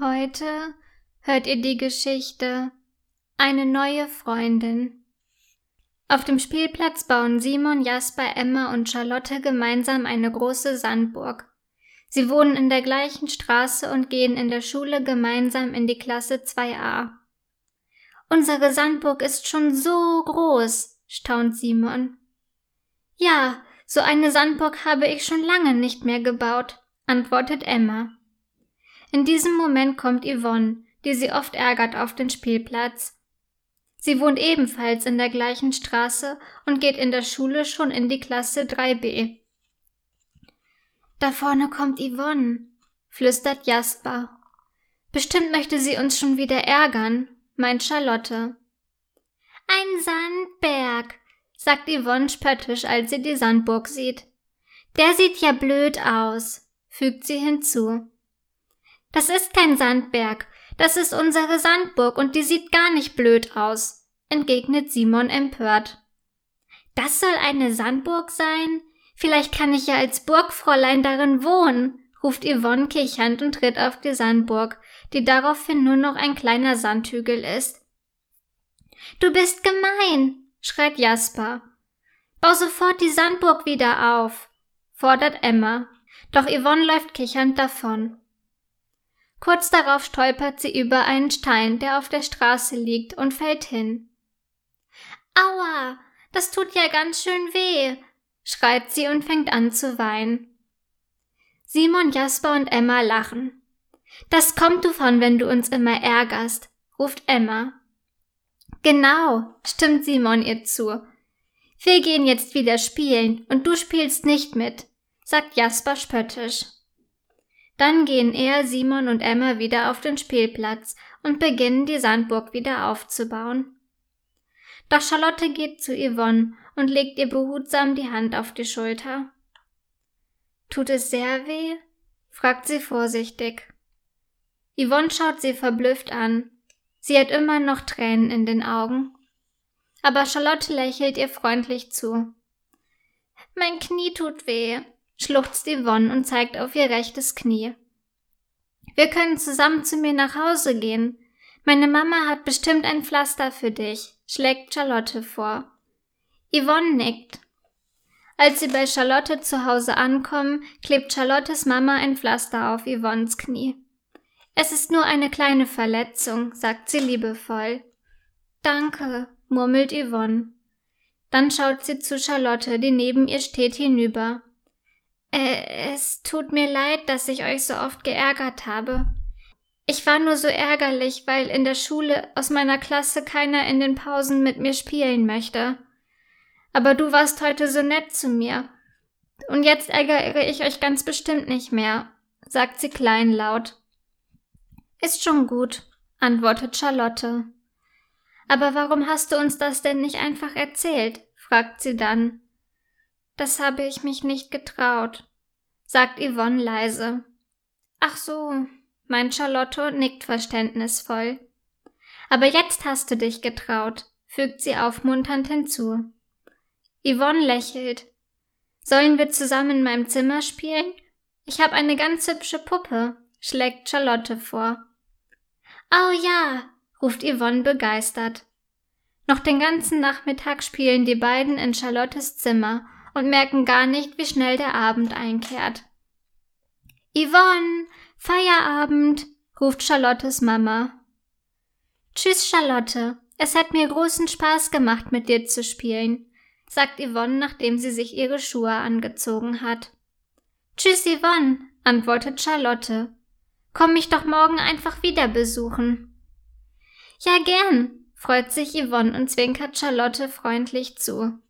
Heute hört ihr die Geschichte Eine neue Freundin. Auf dem Spielplatz bauen Simon, Jasper, Emma und Charlotte gemeinsam eine große Sandburg. Sie wohnen in der gleichen Straße und gehen in der Schule gemeinsam in die Klasse 2a. Unsere Sandburg ist schon so groß, staunt Simon. Ja, so eine Sandburg habe ich schon lange nicht mehr gebaut, antwortet Emma. In diesem Moment kommt Yvonne, die sie oft ärgert auf den Spielplatz. Sie wohnt ebenfalls in der gleichen Straße und geht in der Schule schon in die Klasse 3b. Da vorne kommt Yvonne, flüstert Jasper. Bestimmt möchte sie uns schon wieder ärgern, meint Charlotte. Ein Sandberg, sagt Yvonne spöttisch, als sie die Sandburg sieht. Der sieht ja blöd aus, fügt sie hinzu. Das ist kein Sandberg, das ist unsere Sandburg und die sieht gar nicht blöd aus, entgegnet Simon empört. Das soll eine Sandburg sein? Vielleicht kann ich ja als Burgfräulein darin wohnen, ruft Yvonne kichernd und tritt auf die Sandburg, die daraufhin nur noch ein kleiner Sandhügel ist. Du bist gemein, schreit Jasper. Bau sofort die Sandburg wieder auf, fordert Emma, doch Yvonne läuft kichernd davon. Kurz darauf stolpert sie über einen Stein, der auf der Straße liegt, und fällt hin. Aua, das tut ja ganz schön weh, schreit sie und fängt an zu weinen. Simon, Jasper und Emma lachen. Das kommt du von, wenn du uns immer ärgerst, ruft Emma. Genau, stimmt Simon ihr zu. Wir gehen jetzt wieder spielen und du spielst nicht mit, sagt Jasper spöttisch. Dann gehen er, Simon und Emma wieder auf den Spielplatz und beginnen die Sandburg wieder aufzubauen. Doch Charlotte geht zu Yvonne und legt ihr behutsam die Hand auf die Schulter. Tut es sehr weh? fragt sie vorsichtig. Yvonne schaut sie verblüfft an. Sie hat immer noch Tränen in den Augen. Aber Charlotte lächelt ihr freundlich zu. Mein Knie tut weh, schluchzt Yvonne und zeigt auf ihr rechtes Knie. Wir können zusammen zu mir nach Hause gehen. Meine Mama hat bestimmt ein Pflaster für dich, schlägt Charlotte vor. Yvonne nickt. Als sie bei Charlotte zu Hause ankommen, klebt Charlottes Mama ein Pflaster auf Yvonnes Knie. Es ist nur eine kleine Verletzung, sagt sie liebevoll. Danke, murmelt Yvonne. Dann schaut sie zu Charlotte, die neben ihr steht, hinüber. Äh, es tut mir leid, dass ich euch so oft geärgert habe. Ich war nur so ärgerlich, weil in der Schule aus meiner Klasse keiner in den Pausen mit mir spielen möchte. Aber du warst heute so nett zu mir. Und jetzt ärgere ich euch ganz bestimmt nicht mehr, sagt sie kleinlaut. Ist schon gut, antwortet Charlotte. Aber warum hast du uns das denn nicht einfach erzählt? fragt sie dann. Das habe ich mich nicht getraut, sagt Yvonne leise. Ach so, meint Charlotte und nickt verständnisvoll. Aber jetzt hast du dich getraut, fügt sie aufmunternd hinzu. Yvonne lächelt. Sollen wir zusammen in meinem Zimmer spielen? Ich habe eine ganz hübsche Puppe, schlägt Charlotte vor. Oh ja, ruft Yvonne begeistert. Noch den ganzen Nachmittag spielen die beiden in Charlottes Zimmer und merken gar nicht, wie schnell der Abend einkehrt. Yvonne, Feierabend, ruft Charlottes Mama. Tschüss, Charlotte. Es hat mir großen Spaß gemacht, mit dir zu spielen, sagt Yvonne, nachdem sie sich ihre Schuhe angezogen hat. Tschüss, Yvonne, antwortet Charlotte. Komm mich doch morgen einfach wieder besuchen. Ja, gern, freut sich Yvonne und zwinkert Charlotte freundlich zu.